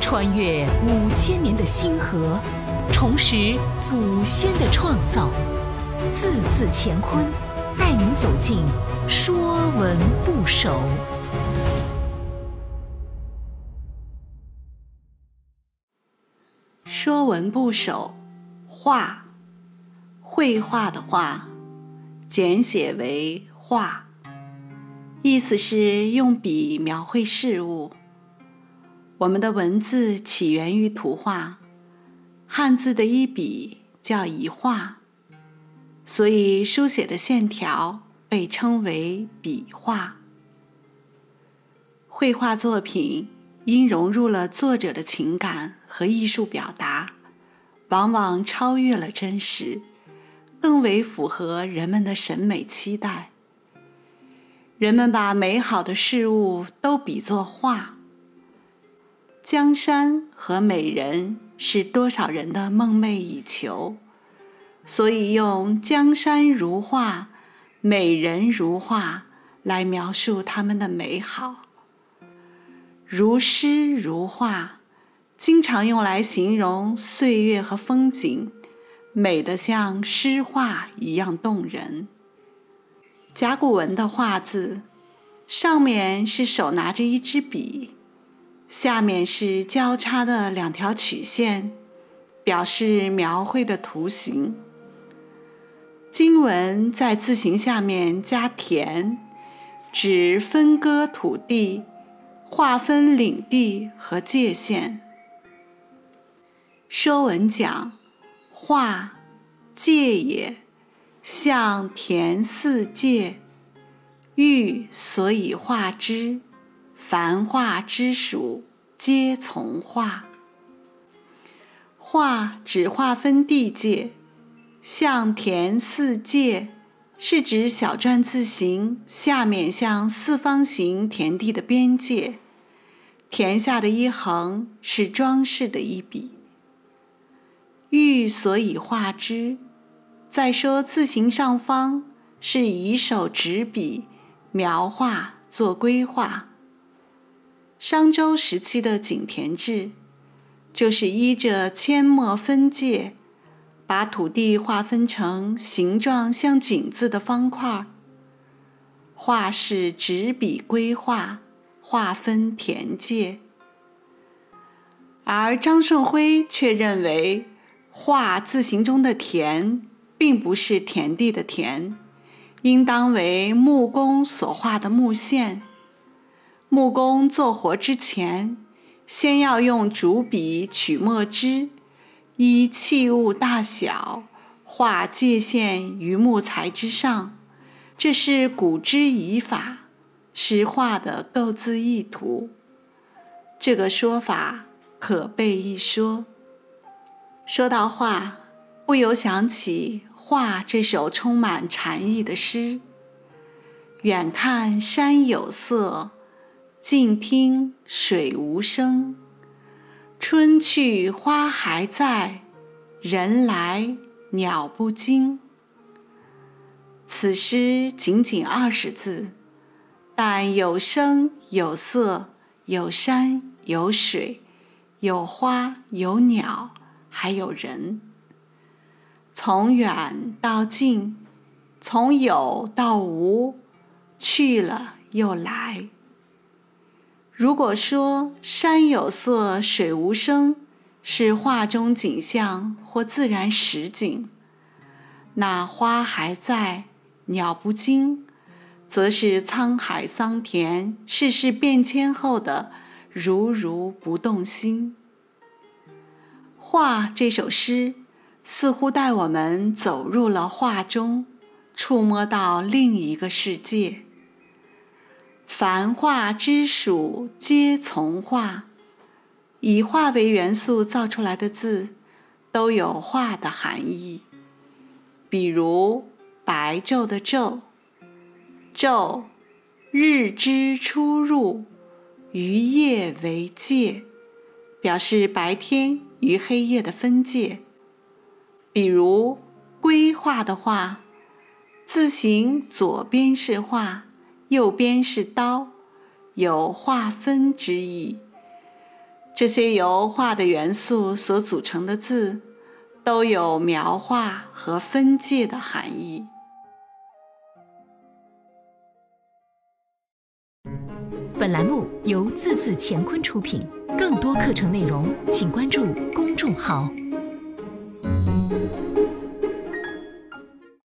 穿越五千年的星河，重拾祖先的创造，字字乾坤，带您走进《说文不首》。《说文不首》画，绘画的画，简写为画，意思是用笔描绘事物。我们的文字起源于图画，汉字的一笔叫一画，所以书写的线条被称为笔画。绘画作品因融入了作者的情感和艺术表达，往往超越了真实，更为符合人们的审美期待。人们把美好的事物都比作画。江山和美人是多少人的梦寐以求，所以用“江山如画，美人如画”来描述他们的美好。如诗如画，经常用来形容岁月和风景，美得像诗画一样动人。甲骨文的“画”字，上面是手拿着一支笔。下面是交叉的两条曲线，表示描绘的图形。经文在字形下面加田，指分割土地，划分领地和界限。说文讲：画，界也，象田四界，欲所以画之。凡画之属，皆从画。画只划分地界，向田四界是指小篆字形下面向四方形田地的边界，田下的一横是装饰的一笔。欲所以画之，再说字形上方是以手执笔描画做规划。商周时期的井田制，就是依着阡陌分界，把土地划分成形状像井字的方块。画是执笔规划，划分田界。而张顺辉却认为，画字形中的田，并不是田地的田，应当为木工所画的木线。木工做活之前，先要用竹笔取墨汁，依器物大小画界限于木材之上，这是古之以法，是画的构字意图。这个说法可备一说。说到画，不由想起《画》这首充满禅意的诗：远看山有色。静听水无声，春去花还在，人来鸟不惊。此诗仅仅二十字，但有声有色，有山有水，有花有鸟，还有人。从远到近，从有到无，去了又来。如果说山有色，水无声，是画中景象或自然实景，那花还在，鸟不惊，则是沧海桑田、世事变迁后的如如不动心。画这首诗，似乎带我们走入了画中，触摸到另一个世界。凡画之属，皆从画。以画为元素造出来的字，都有画的含义。比如白昼的昼，昼，日之出入，于夜为界，表示白天与黑夜的分界。比如规划的画，字形左边是画。右边是刀，有划分之意。这些由画的元素所组成的字，都有描画和分界的含义。本栏目由字字乾坤出品，更多课程内容请关注公众号。